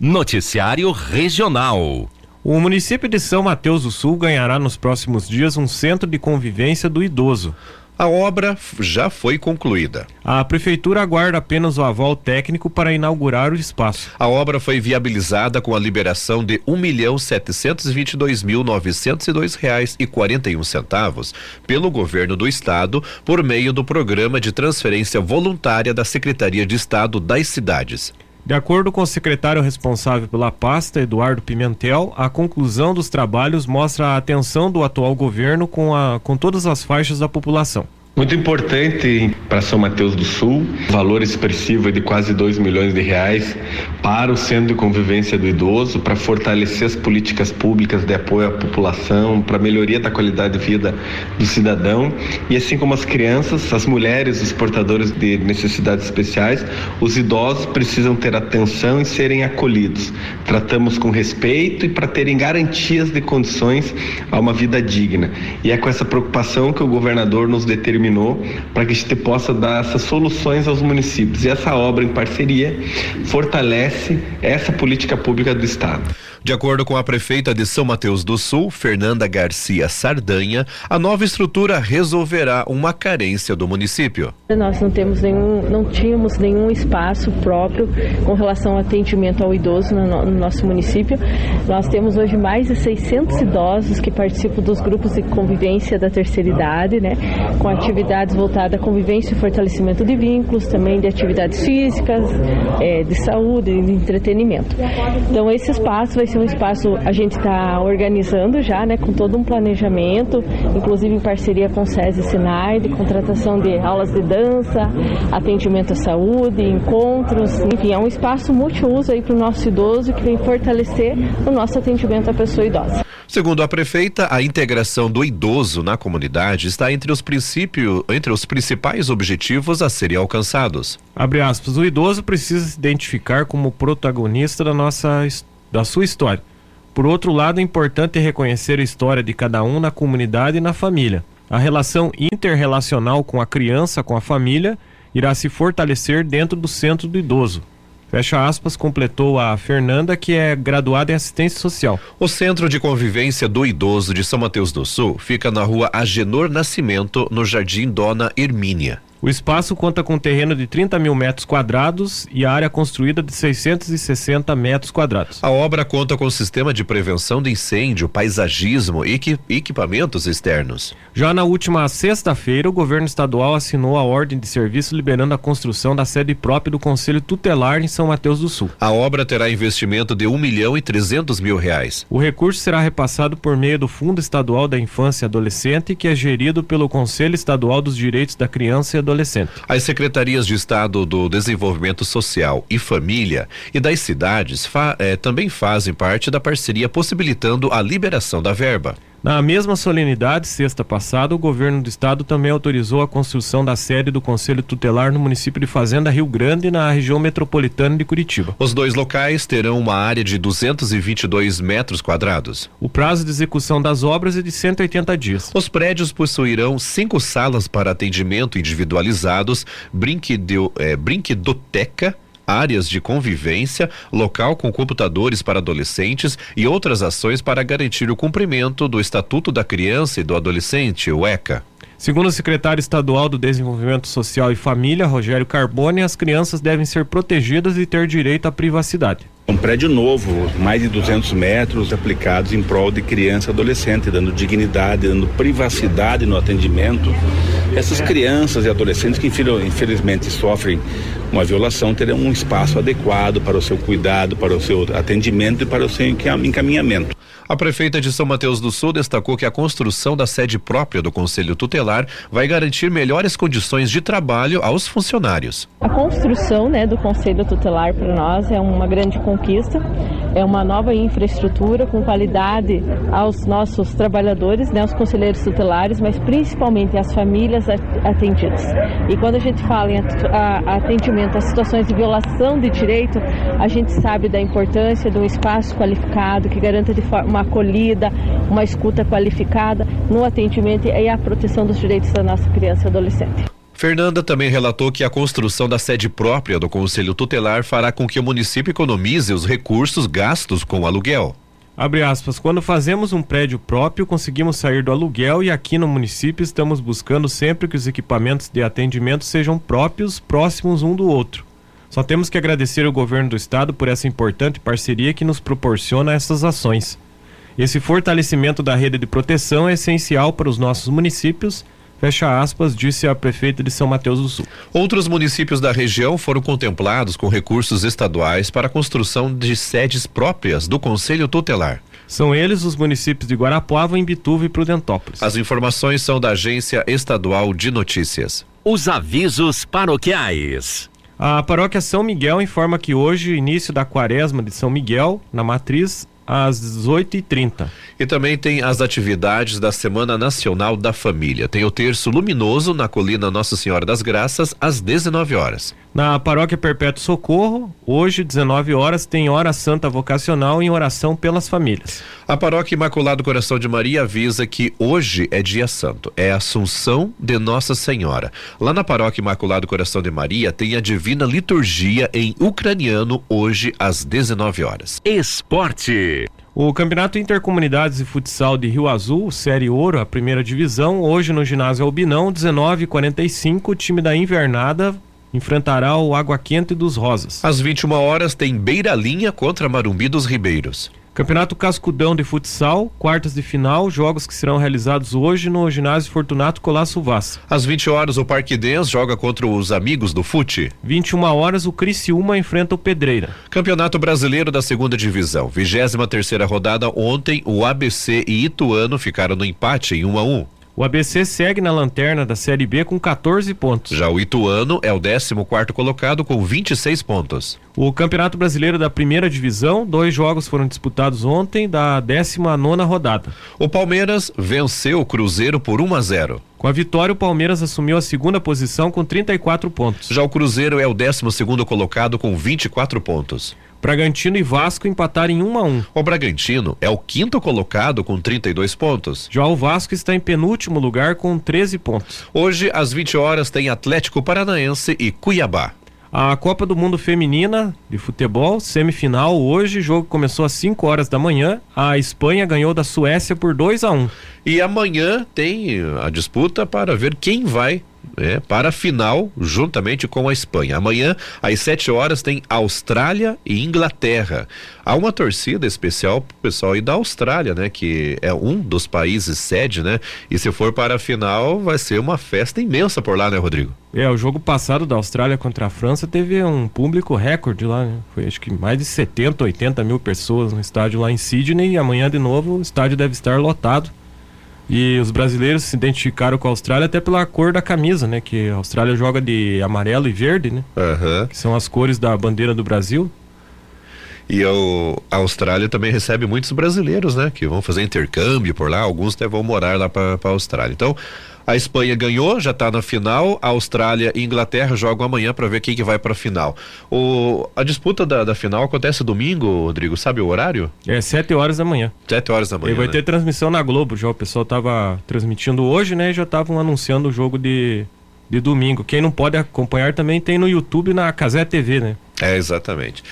Noticiário Regional. O município de São Mateus do Sul ganhará nos próximos dias um centro de convivência do idoso. A obra já foi concluída. A prefeitura aguarda apenas o aval técnico para inaugurar o espaço. A obra foi viabilizada com a liberação de um milhão setecentos e vinte e dois mil novecentos e dois reais e quarenta e um centavos pelo governo do estado por meio do programa de transferência voluntária da Secretaria de Estado das Cidades. De acordo com o secretário responsável pela pasta, Eduardo Pimentel, a conclusão dos trabalhos mostra a atenção do atual governo com, a, com todas as faixas da população. Muito importante para São Mateus do Sul, valor expressivo de quase 2 milhões de reais para o Centro de Convivência do Idoso, para fortalecer as políticas públicas de apoio à população, para melhoria da qualidade de vida do cidadão e assim como as crianças, as mulheres, os portadores de necessidades especiais, os idosos precisam ter atenção e serem acolhidos. Tratamos com respeito e para terem garantias de condições a uma vida digna. E é com essa preocupação que o governador nos determinou para que a gente possa dar essas soluções aos municípios. E essa obra em parceria fortalece essa política pública do Estado. De acordo com a prefeita de São Mateus do Sul, Fernanda Garcia Sardanha, a nova estrutura resolverá uma carência do município. Nós não temos nenhum, não tínhamos nenhum espaço próprio com relação ao atendimento ao idoso no, no nosso município. Nós temos hoje mais de 600 idosos que participam dos grupos de convivência da terceira idade, né, com atividades voltadas à convivência e fortalecimento de vínculos, também de atividades físicas, é, de saúde, de entretenimento. Então esse espaço vai ser um espaço a gente está organizando já, né, com todo um planejamento, inclusive em parceria com o SESI e Sinai, de contratação de aulas de dança, atendimento à saúde, encontros, enfim, é um espaço multiuso aí para o nosso idoso que vem fortalecer o nosso atendimento à pessoa idosa. Segundo a prefeita, a integração do idoso na comunidade está entre os princípios, entre os principais objetivos a serem alcançados. Abre aspas, o idoso precisa se identificar como protagonista da nossa história da sua história. Por outro lado, é importante reconhecer a história de cada um na comunidade e na família. A relação interrelacional com a criança, com a família, irá se fortalecer dentro do centro do idoso. Fecha aspas, completou a Fernanda, que é graduada em assistência social. O Centro de Convivência do Idoso de São Mateus do Sul fica na rua Agenor Nascimento, no Jardim Dona Hermínia. O espaço conta com terreno de 30 mil metros quadrados e área construída de 660 metros quadrados. A obra conta com sistema de prevenção de incêndio, paisagismo e equipamentos externos. Já na última sexta-feira, o governo estadual assinou a ordem de serviço liberando a construção da sede própria do Conselho Tutelar em São Mateus do Sul. A obra terá investimento de um milhão e trezentos mil reais. O recurso será repassado por meio do Fundo Estadual da Infância e Adolescente, que é gerido pelo Conselho Estadual dos Direitos da Criança e adolescente. As secretarias de Estado do Desenvolvimento Social e Família e das cidades fa eh, também fazem parte da parceria possibilitando a liberação da verba. Na mesma solenidade, sexta passada, o governo do estado também autorizou a construção da sede do Conselho Tutelar no município de Fazenda Rio Grande, na região metropolitana de Curitiba. Os dois locais terão uma área de 222 metros quadrados. O prazo de execução das obras é de 180 dias. Os prédios possuirão cinco salas para atendimento individualizados, é, brinquedoteca áreas de convivência, local com computadores para adolescentes e outras ações para garantir o cumprimento do Estatuto da Criança e do Adolescente, o ECA. Segundo o secretário estadual do Desenvolvimento Social e Família, Rogério Carbone, as crianças devem ser protegidas e ter direito à privacidade. Um prédio novo, mais de 200 metros, aplicados em prol de criança e adolescente, dando dignidade, dando privacidade no atendimento. Essas crianças e adolescentes que infelizmente sofrem uma violação terão um espaço adequado para o seu cuidado, para o seu atendimento e para o seu encaminhamento. A prefeita de São Mateus do Sul destacou que a construção da sede própria do Conselho Tutelar vai garantir melhores condições de trabalho aos funcionários. A construção né, do Conselho Tutelar para nós é uma grande conquista, é uma nova infraestrutura com qualidade aos nossos trabalhadores, né, aos conselheiros tutelares, mas principalmente às famílias atendidas. E quando a gente fala em atendimento a situações de violação de direito, a gente sabe da importância de um espaço qualificado que garanta de forma uma acolhida, uma escuta qualificada no atendimento e a proteção dos direitos da nossa criança e adolescente. Fernanda também relatou que a construção da sede própria do Conselho Tutelar fará com que o município economize os recursos gastos com o aluguel. Abre aspas, quando fazemos um prédio próprio, conseguimos sair do aluguel e aqui no município estamos buscando sempre que os equipamentos de atendimento sejam próprios, próximos um do outro. Só temos que agradecer ao governo do estado por essa importante parceria que nos proporciona essas ações. Esse fortalecimento da rede de proteção é essencial para os nossos municípios Fecha aspas, disse a prefeita de São Mateus do Sul. Outros municípios da região foram contemplados com recursos estaduais para a construção de sedes próprias do Conselho Tutelar. São eles os municípios de Guarapuava, Imbituva e Prudentópolis. As informações são da Agência Estadual de Notícias. Os avisos paroquiais. A paróquia São Miguel informa que hoje, início da quaresma de São Miguel, na matriz, às 18h30. E também tem as atividades da Semana Nacional da Família. Tem o terço luminoso na colina Nossa Senhora das Graças, às 19 horas. Na Paróquia Perpétuo Socorro, hoje, 19 horas, tem hora santa vocacional em oração pelas famílias. A Paróquia Imaculado Coração de Maria avisa que hoje é dia santo, é Assunção de Nossa Senhora. Lá na Paróquia Imaculado Coração de Maria tem a Divina Liturgia em ucraniano hoje às 19 horas. Esporte. O Campeonato Intercomunidades de Futsal de Rio Azul, Série Ouro, a primeira divisão, hoje no ginásio Albinão, 19:45, o time da Invernada enfrentará o Água Quente dos Rosas. Às 21 horas tem Beira Linha contra Marumbi dos Ribeiros. Campeonato Cascudão de Futsal, quartas de final, jogos que serão realizados hoje no ginásio Fortunato Colasso Vaz. Às 20 horas, o Parque Dens joga contra os amigos do Fute. 21 horas, o Criciúma enfrenta o Pedreira. Campeonato Brasileiro da Segunda Divisão, 23 terceira rodada. Ontem, o ABC e Ituano ficaram no empate em 1 a 1. O ABC segue na lanterna da Série B com 14 pontos. Já o Ituano é o 14 quarto colocado com 26 pontos. O Campeonato Brasileiro da Primeira Divisão, dois jogos foram disputados ontem da 19 nona rodada. O Palmeiras venceu o Cruzeiro por 1 a 0. Com a vitória, o Palmeiras assumiu a segunda posição com 34 pontos. Já o Cruzeiro é o 12 segundo colocado com 24 pontos. Bragantino e Vasco empataram em 1 a 1. O Bragantino é o quinto colocado com 32 pontos. Já o Vasco está em penúltimo lugar com 13 pontos. Hoje, às 20 horas, tem Atlético Paranaense e Cuiabá. A Copa do Mundo Feminina de Futebol, semifinal hoje, jogo começou às 5 horas da manhã. A Espanha ganhou da Suécia por 2 a 1. E amanhã tem a disputa para ver quem vai né, para a final, juntamente com a Espanha. Amanhã, às 7 horas, tem Austrália e Inglaterra. Há uma torcida especial pro pessoal aí da Austrália, né? Que é um dos países sede, né? E se for para a final, vai ser uma festa imensa por lá, né, Rodrigo? É, o jogo passado da Austrália contra a França teve um público recorde lá, né? Foi acho que mais de 70, 80 mil pessoas no estádio lá em Sydney e amanhã de novo o estádio deve estar lotado. E os brasileiros se identificaram com a Austrália até pela cor da camisa, né? Que a Austrália joga de amarelo e verde, né? Uhum. Que são as cores da bandeira do Brasil. E o, a Austrália também recebe muitos brasileiros, né? Que vão fazer intercâmbio por lá, alguns até vão morar lá para a Austrália. Então, a Espanha ganhou, já está na final. A Austrália e Inglaterra jogam amanhã para ver quem que vai para a final. O, a disputa da, da, final acontece domingo, Rodrigo. Sabe o horário? É 7 horas da manhã. 7 horas da manhã. E vai né? ter transmissão na Globo já. O pessoal tava transmitindo hoje, né? E já estavam anunciando o jogo de, de domingo. Quem não pode acompanhar também tem no YouTube na Casé TV, né? É, exatamente.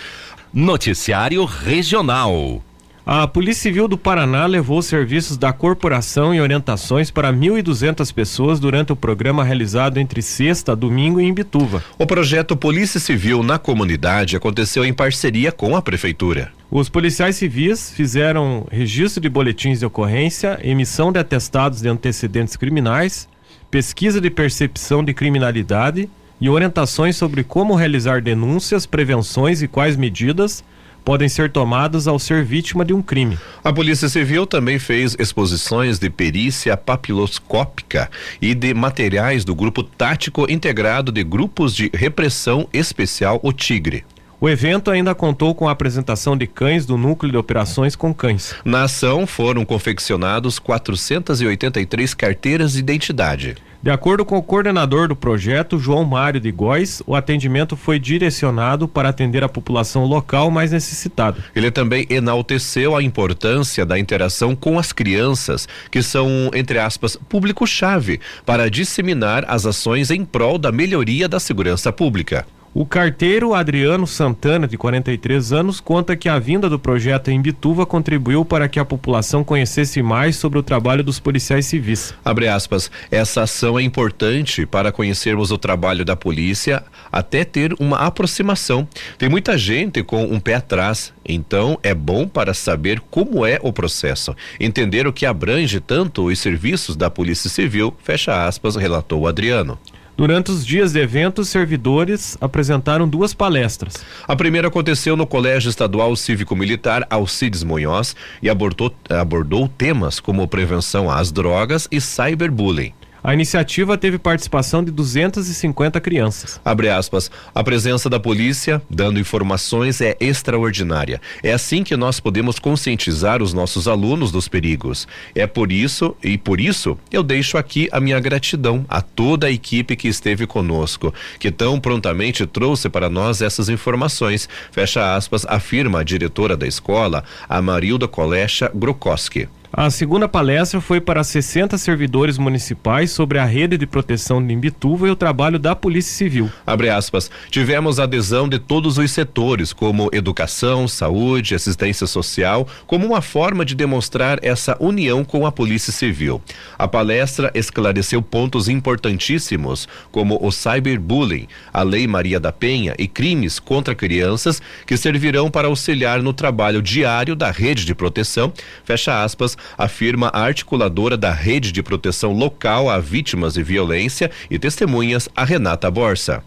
Noticiário Regional. A Polícia Civil do Paraná levou serviços da corporação e orientações para 1.200 pessoas durante o programa realizado entre sexta, domingo em Imbituva. O projeto Polícia Civil na Comunidade aconteceu em parceria com a Prefeitura. Os policiais civis fizeram registro de boletins de ocorrência, emissão de atestados de antecedentes criminais, pesquisa de percepção de criminalidade e orientações sobre como realizar denúncias, prevenções e quais medidas podem ser tomadas ao ser vítima de um crime. A Polícia Civil também fez exposições de perícia papiloscópica e de materiais do Grupo Tático Integrado de Grupos de Repressão Especial O Tigre. O evento ainda contou com a apresentação de cães do Núcleo de Operações com Cães. Na ação foram confeccionados 483 carteiras de identidade. De acordo com o coordenador do projeto, João Mário de Góes, o atendimento foi direcionado para atender a população local mais necessitada. Ele também enalteceu a importância da interação com as crianças, que são, entre aspas, público-chave para disseminar as ações em prol da melhoria da segurança pública. O carteiro Adriano Santana, de 43 anos, conta que a vinda do projeto em Bituva contribuiu para que a população conhecesse mais sobre o trabalho dos policiais civis. Abre aspas, essa ação é importante para conhecermos o trabalho da polícia, até ter uma aproximação. Tem muita gente com um pé atrás, então é bom para saber como é o processo, entender o que abrange tanto os serviços da Polícia Civil, fecha aspas, relatou Adriano. Durante os dias de evento, servidores apresentaram duas palestras. A primeira aconteceu no Colégio Estadual Cívico-Militar Alcides Munhoz e abordou, abordou temas como prevenção às drogas e cyberbullying. A iniciativa teve participação de 250 crianças. Abre aspas. A presença da polícia dando informações é extraordinária. É assim que nós podemos conscientizar os nossos alunos dos perigos. É por isso e por isso eu deixo aqui a minha gratidão a toda a equipe que esteve conosco, que tão prontamente trouxe para nós essas informações. Fecha aspas, afirma a diretora da escola, a Marilda Kolecha Grokoski. A segunda palestra foi para 60 servidores municipais sobre a rede de proteção de Imbituva e o trabalho da Polícia Civil. Abre aspas. Tivemos adesão de todos os setores, como educação, saúde, assistência social, como uma forma de demonstrar essa união com a Polícia Civil. A palestra esclareceu pontos importantíssimos, como o cyberbullying, a Lei Maria da Penha e crimes contra crianças, que servirão para auxiliar no trabalho diário da rede de proteção, fecha aspas, afirma a articuladora da Rede de Proteção Local a Vítimas de Violência e Testemunhas, a Renata Borsa.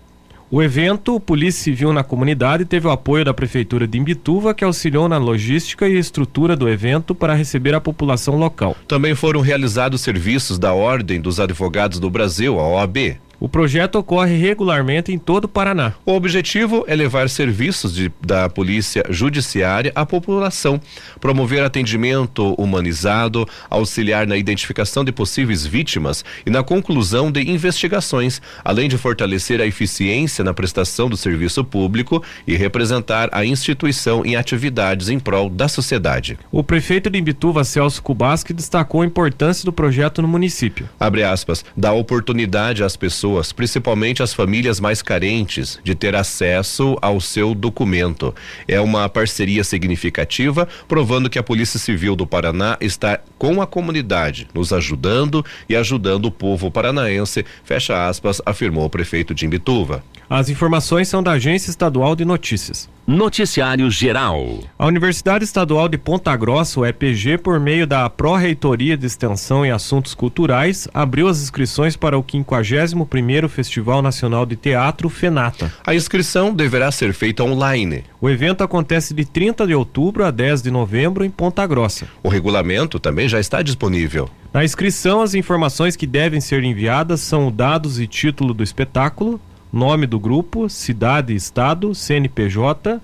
O evento Polícia Civil na Comunidade teve o apoio da Prefeitura de Imbituva, que auxiliou na logística e estrutura do evento para receber a população local. Também foram realizados serviços da Ordem dos Advogados do Brasil, a OAB. O projeto ocorre regularmente em todo o Paraná. O objetivo é levar serviços de, da Polícia Judiciária à população, promover atendimento humanizado, auxiliar na identificação de possíveis vítimas e na conclusão de investigações, além de fortalecer a eficiência na prestação do serviço público e representar a instituição em atividades em prol da sociedade. O prefeito de Imbituva, Celso Kubasque, destacou a importância do projeto no município. Abre aspas, dá oportunidade às pessoas pessoas, principalmente as famílias mais carentes, de ter acesso ao seu documento. É uma parceria significativa, provando que a Polícia Civil do Paraná está com a comunidade, nos ajudando e ajudando o povo paranaense, fecha aspas, afirmou o prefeito de Imbituva. As informações são da Agência Estadual de Notícias. Noticiário Geral. A Universidade Estadual de Ponta Grossa, o EPG, por meio da Pró-Reitoria de Extensão e Assuntos Culturais, abriu as inscrições para o 51º Festival Nacional de Teatro FENATA. A inscrição deverá ser feita online. O evento acontece de 30 de outubro a 10 de novembro em Ponta Grossa. O regulamento também já está disponível. Na inscrição, as informações que devem ser enviadas são dados e título do espetáculo, nome do grupo, cidade e estado, CNPJ,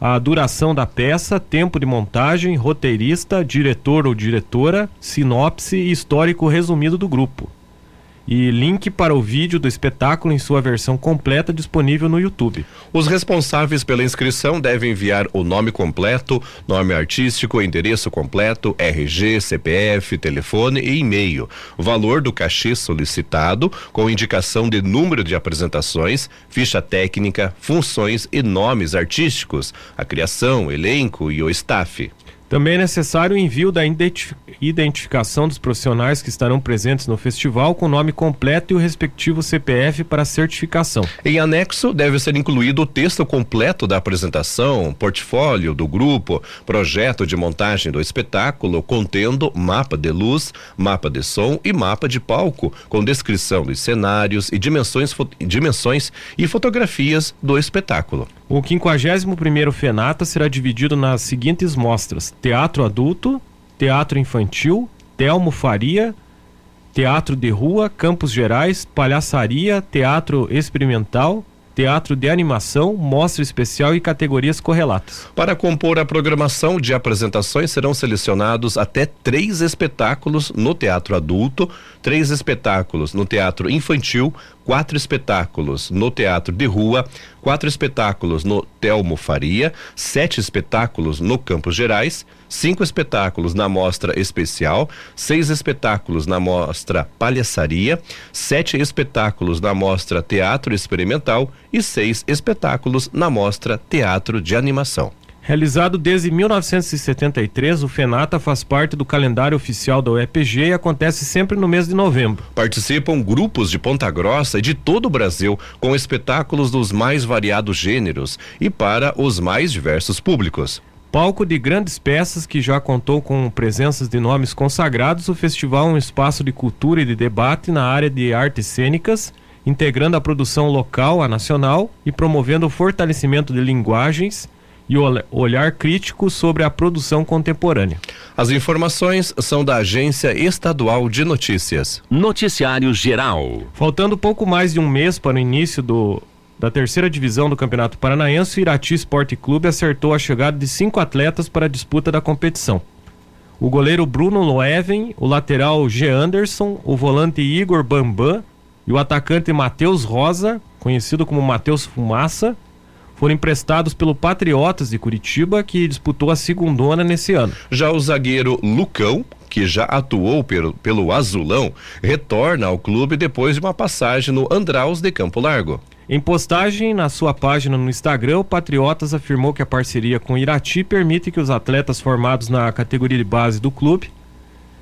a duração da peça, tempo de montagem, roteirista, diretor ou diretora, sinopse e histórico resumido do grupo e link para o vídeo do espetáculo em sua versão completa disponível no YouTube. Os responsáveis pela inscrição devem enviar o nome completo, nome artístico, endereço completo, RG, CPF, telefone e e-mail. Valor do cachê solicitado, com indicação de número de apresentações, ficha técnica, funções e nomes artísticos, a criação, elenco e o staff. Também é necessário o envio da identificação dos profissionais que estarão presentes no festival com nome completo e o respectivo CPF para certificação. Em anexo, deve ser incluído o texto completo da apresentação, portfólio do grupo, projeto de montagem do espetáculo, contendo mapa de luz, mapa de som e mapa de palco, com descrição dos cenários e dimensões, dimensões e fotografias do espetáculo. O 51º FENATA será dividido nas seguintes mostras: Teatro Adulto, Teatro Infantil, Telmo Faria, Teatro de Rua, Campos Gerais, Palhaçaria, Teatro Experimental, teatro de animação, mostra especial e categorias correlatas. Para compor a programação de apresentações, serão selecionados até três espetáculos no teatro adulto, três espetáculos no teatro infantil, quatro espetáculos no teatro de rua, quatro espetáculos no Telmo Faria, sete espetáculos no Campos Gerais, cinco espetáculos na mostra especial, seis espetáculos na mostra palhaçaria, sete espetáculos na mostra teatro experimental e seis espetáculos na mostra teatro de animação. Realizado desde 1973, o FENATA faz parte do calendário oficial da UEPG e acontece sempre no mês de novembro. Participam grupos de Ponta Grossa e de todo o Brasil, com espetáculos dos mais variados gêneros e para os mais diversos públicos. Palco de grandes peças que já contou com presenças de nomes consagrados, o festival é um espaço de cultura e de debate na área de artes cênicas, integrando a produção local à nacional e promovendo o fortalecimento de linguagens e o olhar crítico sobre a produção contemporânea. As informações são da Agência Estadual de Notícias. Noticiário Geral. Faltando pouco mais de um mês para o início do, da terceira divisão do Campeonato Paranaense, o Irati Esporte Clube acertou a chegada de cinco atletas para a disputa da competição. O goleiro Bruno Loeven, o lateral G. Anderson, o volante Igor Bambam e o atacante Matheus Rosa, conhecido como Matheus Fumaça, foram emprestados pelo Patriotas de Curitiba, que disputou a segundona nesse ano. Já o zagueiro Lucão, que já atuou pelo, pelo Azulão, retorna ao clube depois de uma passagem no Andraus de Campo Largo. Em postagem na sua página no Instagram, o Patriotas afirmou que a parceria com o Irati permite que os atletas formados na categoria de base do clube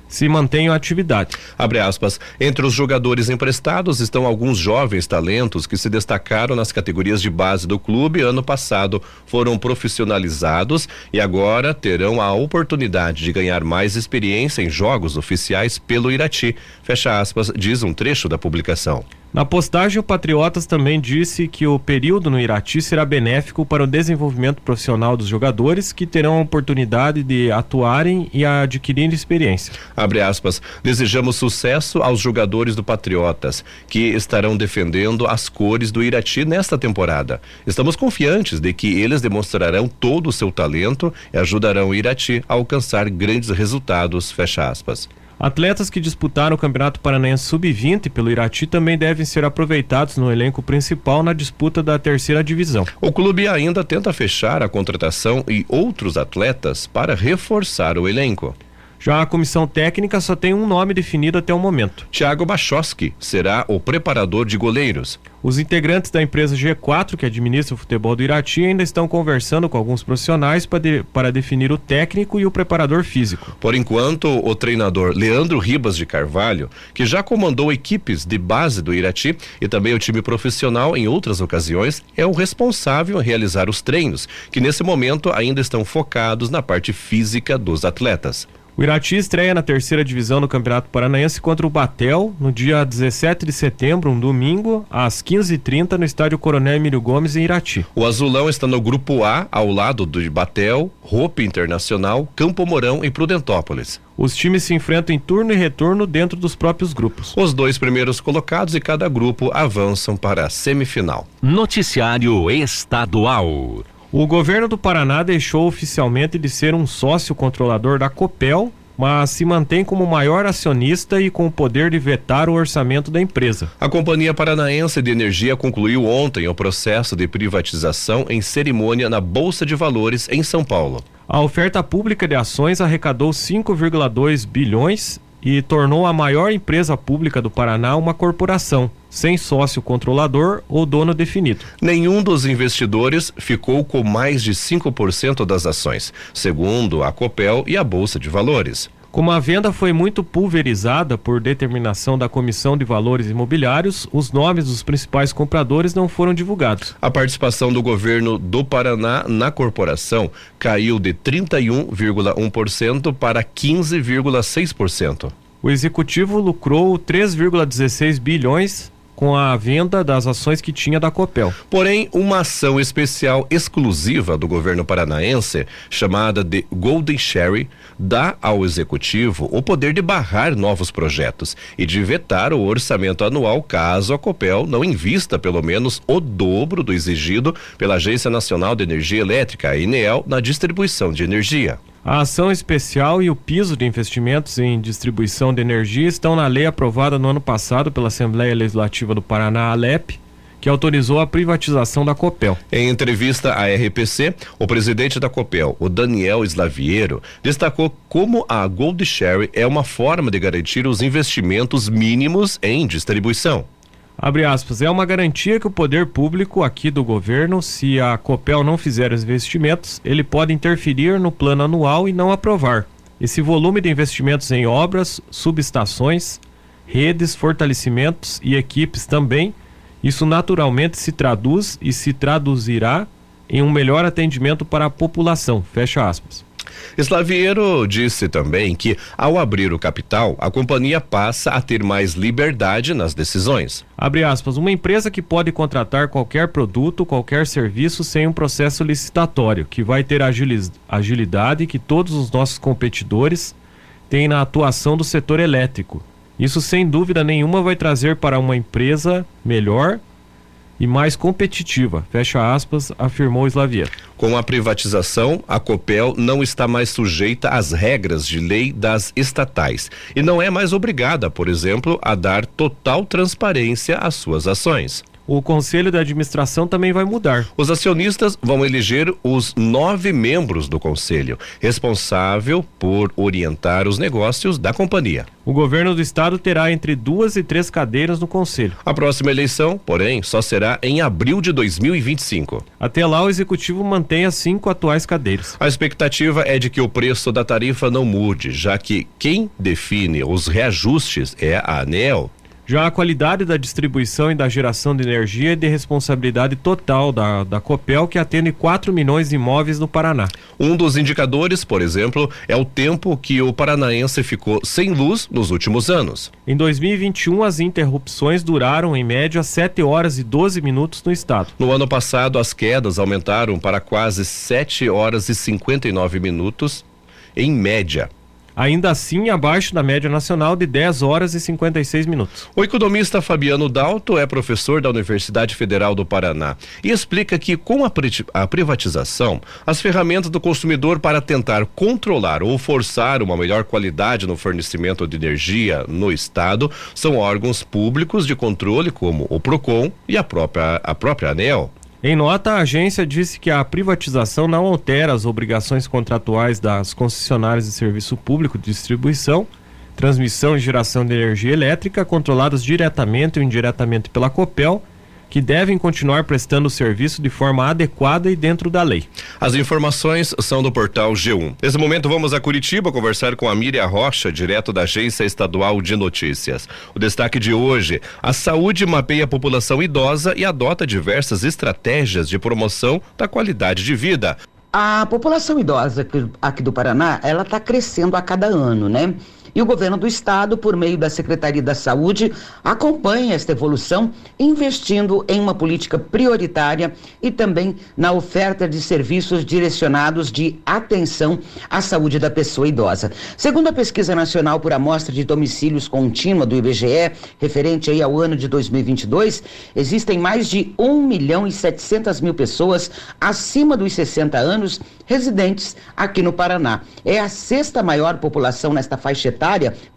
se mantenham atividade. Abre aspas. Entre os jogadores emprestados estão alguns jovens talentos que se destacaram nas categorias de base do clube ano passado, foram profissionalizados e agora terão a oportunidade de ganhar mais experiência em jogos oficiais pelo Irati. Fecha aspas, diz um trecho da publicação. Na postagem, o Patriotas também disse que o período no Irati será benéfico para o desenvolvimento profissional dos jogadores que terão a oportunidade de atuarem e adquirir experiência. Abre aspas. Desejamos sucesso aos jogadores do Patriotas que estarão defendendo as cores do Irati nesta temporada. Estamos confiantes de que eles demonstrarão todo o seu talento e ajudarão o Irati a alcançar grandes resultados. Fecha aspas. Atletas que disputaram o Campeonato Paranaense Sub-20 pelo Irati também devem ser aproveitados no elenco principal na disputa da terceira divisão. O clube ainda tenta fechar a contratação e outros atletas para reforçar o elenco. Já a comissão técnica só tem um nome definido até o momento. Thiago Bachoski será o preparador de goleiros. Os integrantes da empresa G4, que administra o futebol do Irati, ainda estão conversando com alguns profissionais para, de, para definir o técnico e o preparador físico. Por enquanto, o treinador Leandro Ribas de Carvalho, que já comandou equipes de base do Irati e também o time profissional em outras ocasiões, é o responsável em realizar os treinos, que nesse momento ainda estão focados na parte física dos atletas. O Irati estreia na terceira divisão do Campeonato Paranaense contra o Batel no dia 17 de setembro, um domingo, às 15h30, no estádio Coronel Emílio Gomes, em Irati. O Azulão está no grupo A, ao lado do Batel, Roupa Internacional, Campo Mourão e Prudentópolis. Os times se enfrentam em turno e retorno dentro dos próprios grupos. Os dois primeiros colocados de cada grupo avançam para a semifinal. Noticiário Estadual. O governo do Paraná deixou oficialmente de ser um sócio controlador da Copel, mas se mantém como maior acionista e com o poder de vetar o orçamento da empresa. A Companhia Paranaense de Energia concluiu ontem o processo de privatização em cerimônia na Bolsa de Valores em São Paulo. A oferta pública de ações arrecadou 5,2 bilhões e tornou a maior empresa pública do Paraná uma corporação, sem sócio controlador ou dono definido. Nenhum dos investidores ficou com mais de 5% das ações, segundo a Copel e a Bolsa de Valores. Como a venda foi muito pulverizada por determinação da Comissão de Valores Imobiliários, os nomes dos principais compradores não foram divulgados. A participação do governo do Paraná na corporação caiu de 31,1% para 15,6%. O executivo lucrou 3,16 bilhões com a venda das ações que tinha da Copel. Porém, uma ação especial exclusiva do governo paranaense, chamada de Golden Sherry, dá ao executivo o poder de barrar novos projetos e de vetar o orçamento anual caso a Copel não invista pelo menos o dobro do exigido pela Agência Nacional de Energia Elétrica, a INEEL, na distribuição de energia. A ação especial e o piso de investimentos em distribuição de energia estão na lei aprovada no ano passado pela Assembleia Legislativa do Paraná, ALEP, que autorizou a privatização da Copel. Em entrevista à RPC, o presidente da Copel, o Daniel Slaviero, destacou como a Gold Share é uma forma de garantir os investimentos mínimos em distribuição. Abre aspas, é uma garantia que o poder público aqui do governo, se a Copel não fizer os investimentos, ele pode interferir no plano anual e não aprovar. Esse volume de investimentos em obras, subestações, redes, fortalecimentos e equipes também, isso naturalmente se traduz e se traduzirá em um melhor atendimento para a população. Fecha aspas. Slaviero disse também que, ao abrir o capital, a companhia passa a ter mais liberdade nas decisões. Abre aspas, uma empresa que pode contratar qualquer produto, qualquer serviço sem um processo licitatório, que vai ter agilidade que todos os nossos competidores têm na atuação do setor elétrico. Isso, sem dúvida nenhuma, vai trazer para uma empresa melhor e mais competitiva, fecha aspas, afirmou Slavier. Com a privatização, a Copel não está mais sujeita às regras de lei das estatais e não é mais obrigada, por exemplo, a dar total transparência às suas ações o conselho de administração também vai mudar. Os acionistas vão eleger os nove membros do conselho, responsável por orientar os negócios da companhia. O governo do estado terá entre duas e três cadeiras no conselho. A próxima eleição, porém, só será em abril de 2025. Até lá, o executivo mantém as cinco atuais cadeiras. A expectativa é de que o preço da tarifa não mude, já que quem define os reajustes é a ANEL já a qualidade da distribuição e da geração de energia é de responsabilidade total da, da Copel, que atende 4 milhões de imóveis no Paraná. Um dos indicadores, por exemplo, é o tempo que o paranaense ficou sem luz nos últimos anos. Em 2021, as interrupções duraram em média 7 horas e 12 minutos no estado. No ano passado, as quedas aumentaram para quase 7 horas e 59 minutos em média ainda assim abaixo da média nacional de 10 horas e 56 minutos. O economista Fabiano Dalto é professor da Universidade Federal do Paraná e explica que com a, a privatização, as ferramentas do consumidor para tentar controlar ou forçar uma melhor qualidade no fornecimento de energia no estado são órgãos públicos de controle como o Procon e a própria a própria ANEL. Em nota, a agência disse que a privatização não altera as obrigações contratuais das concessionárias de serviço público de distribuição, transmissão e geração de energia elétrica, controladas diretamente ou indiretamente pela Copel, que devem continuar prestando o serviço de forma adequada e dentro da lei. As informações são do portal G1. Nesse momento vamos a Curitiba conversar com a Miriam Rocha, direto da Agência Estadual de Notícias. O destaque de hoje: a saúde mapeia a população idosa e adota diversas estratégias de promoção da qualidade de vida. A população idosa aqui do Paraná, ela está crescendo a cada ano, né? E o governo do estado, por meio da Secretaria da Saúde, acompanha esta evolução, investindo em uma política prioritária e também na oferta de serviços direcionados de atenção à saúde da pessoa idosa. Segundo a pesquisa nacional por amostra de domicílios contínua do IBGE, referente aí ao ano de 2022, existem mais de 1 milhão e 700 mil pessoas acima dos 60 anos residentes aqui no Paraná. É a sexta maior população nesta faixa etária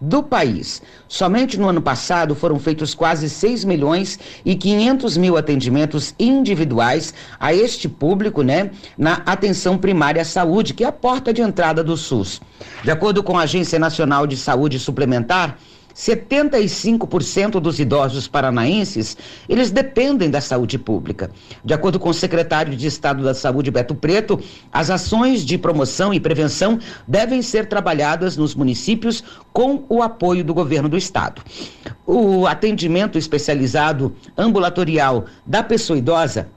do país. Somente no ano passado foram feitos quase 6 milhões e 500 mil atendimentos individuais a este público, né, na atenção primária à saúde, que é a porta de entrada do SUS. De acordo com a Agência Nacional de Saúde Suplementar, 75% dos idosos paranaenses, eles dependem da saúde pública. De acordo com o secretário de Estado da Saúde, Beto Preto, as ações de promoção e prevenção devem ser trabalhadas nos municípios com o apoio do governo do estado. O atendimento especializado ambulatorial da pessoa idosa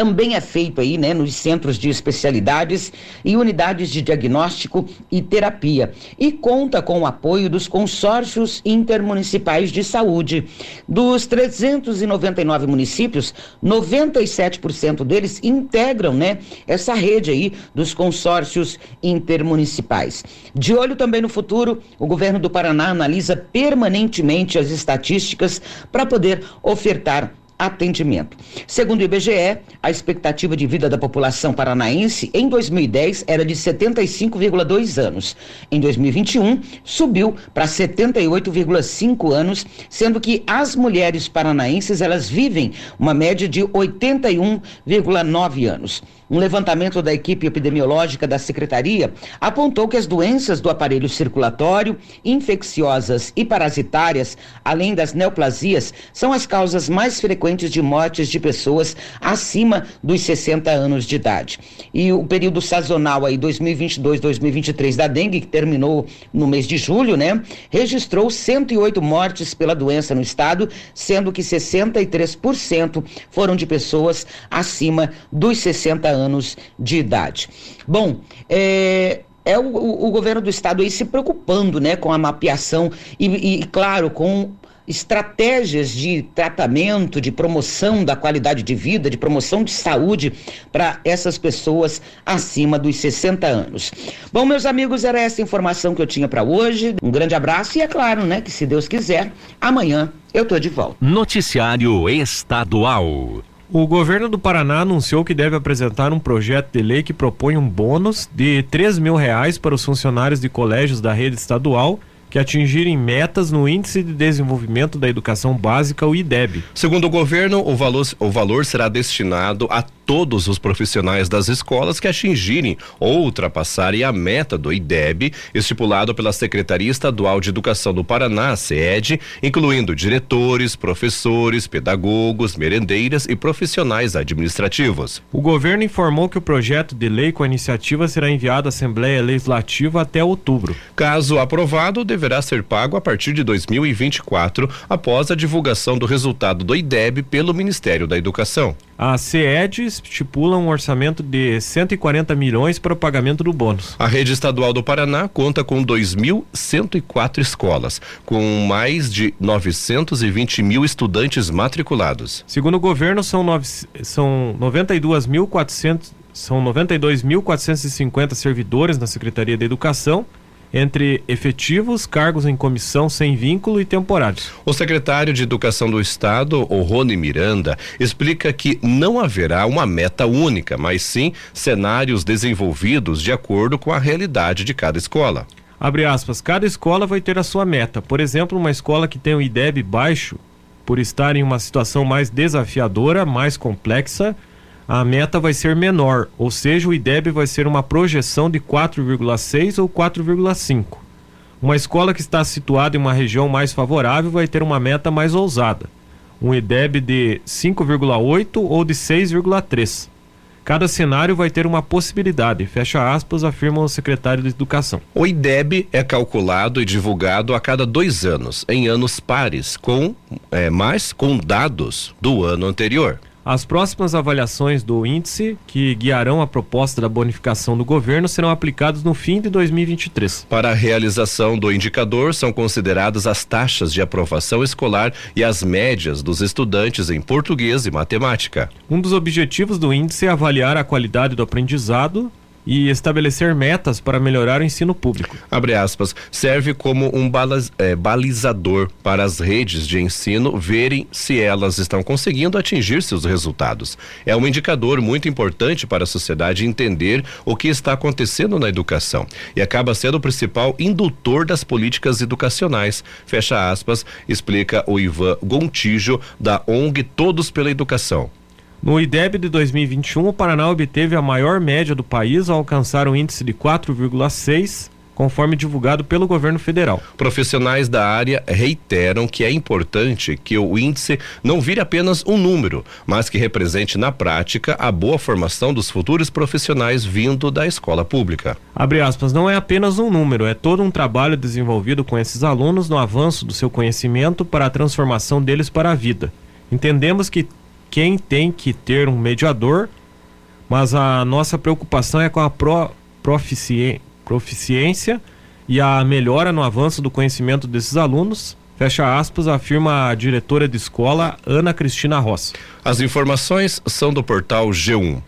também é feito aí, né, nos centros de especialidades e unidades de diagnóstico e terapia e conta com o apoio dos consórcios intermunicipais de saúde. Dos 399 municípios, 97% deles integram, né, essa rede aí dos consórcios intermunicipais. De olho também no futuro, o governo do Paraná analisa permanentemente as estatísticas para poder ofertar atendimento. Segundo o IBGE, a expectativa de vida da população paranaense em 2010 era de 75,2 anos. Em 2021, subiu para 78,5 anos, sendo que as mulheres paranaenses elas vivem uma média de 81,9 anos. Um levantamento da equipe epidemiológica da Secretaria apontou que as doenças do aparelho circulatório, infecciosas e parasitárias, além das neoplasias, são as causas mais frequentes de mortes de pessoas acima dos 60 anos de idade. E o período sazonal aí 2022-2023 da dengue, que terminou no mês de julho, né, registrou 108 mortes pela doença no estado, sendo que 63% foram de pessoas acima dos 60 anos anos de idade. Bom, é, é o, o, governo do estado aí se preocupando, né, com a mapeação e, e, claro, com estratégias de tratamento, de promoção da qualidade de vida, de promoção de saúde para essas pessoas acima dos 60 anos. Bom, meus amigos, era essa informação que eu tinha para hoje. Um grande abraço e é claro, né, que se Deus quiser, amanhã eu tô de volta. Noticiário Estadual. O governo do Paraná anunciou que deve apresentar um projeto de lei que propõe um bônus de 3 mil reais para os funcionários de colégios da rede estadual que atingirem metas no Índice de Desenvolvimento da Educação Básica, o IDEB. Segundo o governo, o valor, o valor será destinado a todos os profissionais das escolas que atingirem ou ultrapassarem a meta do IDEB, estipulado pela Secretaria Estadual de Educação do Paraná, SED, incluindo diretores, professores, pedagogos, merendeiras e profissionais administrativos. O governo informou que o projeto de lei com a iniciativa será enviado à Assembleia Legislativa até outubro. Caso aprovado, deverá ser pago a partir de 2024, após a divulgação do resultado do IDEB pelo Ministério da Educação. A CED estipula um orçamento de 140 milhões para o pagamento do bônus. A rede estadual do Paraná conta com 2.104 escolas, com mais de 920 mil estudantes matriculados. Segundo o governo, são, nove, são 92.400 são 92.450 servidores na Secretaria da Educação entre efetivos, cargos em comissão sem vínculo e temporários. O secretário de Educação do Estado, o Rony Miranda, explica que não haverá uma meta única, mas sim cenários desenvolvidos de acordo com a realidade de cada escola. Abre aspas, cada escola vai ter a sua meta. Por exemplo, uma escola que tem o IDEB baixo, por estar em uma situação mais desafiadora, mais complexa, a meta vai ser menor, ou seja, o IDEB vai ser uma projeção de 4,6 ou 4,5. Uma escola que está situada em uma região mais favorável vai ter uma meta mais ousada, um IDEB de 5,8 ou de 6,3. Cada cenário vai ter uma possibilidade, fecha aspas, afirma o secretário de Educação. O IDEB é calculado e divulgado a cada dois anos, em anos pares, com é, mais com dados do ano anterior. As próximas avaliações do índice, que guiarão a proposta da bonificação do governo, serão aplicadas no fim de 2023. Para a realização do indicador, são consideradas as taxas de aprovação escolar e as médias dos estudantes em português e matemática. Um dos objetivos do índice é avaliar a qualidade do aprendizado e estabelecer metas para melhorar o ensino público. Abre aspas, serve como um balaz, é, balizador para as redes de ensino verem se elas estão conseguindo atingir seus resultados. É um indicador muito importante para a sociedade entender o que está acontecendo na educação e acaba sendo o principal indutor das políticas educacionais. Fecha aspas, explica o Ivan Gontijo da ONG Todos pela Educação. No IDEB de 2021, o Paraná obteve a maior média do país ao alcançar um índice de 4,6, conforme divulgado pelo governo federal. Profissionais da área reiteram que é importante que o índice não vire apenas um número, mas que represente na prática a boa formação dos futuros profissionais vindo da escola pública. Abre aspas, não é apenas um número, é todo um trabalho desenvolvido com esses alunos no avanço do seu conhecimento para a transformação deles para a vida. Entendemos que quem tem que ter um mediador, mas a nossa preocupação é com a pro, profici, proficiência e a melhora no avanço do conhecimento desses alunos. Fecha aspas, afirma a diretora de escola Ana Cristina Roça. As informações são do portal G1.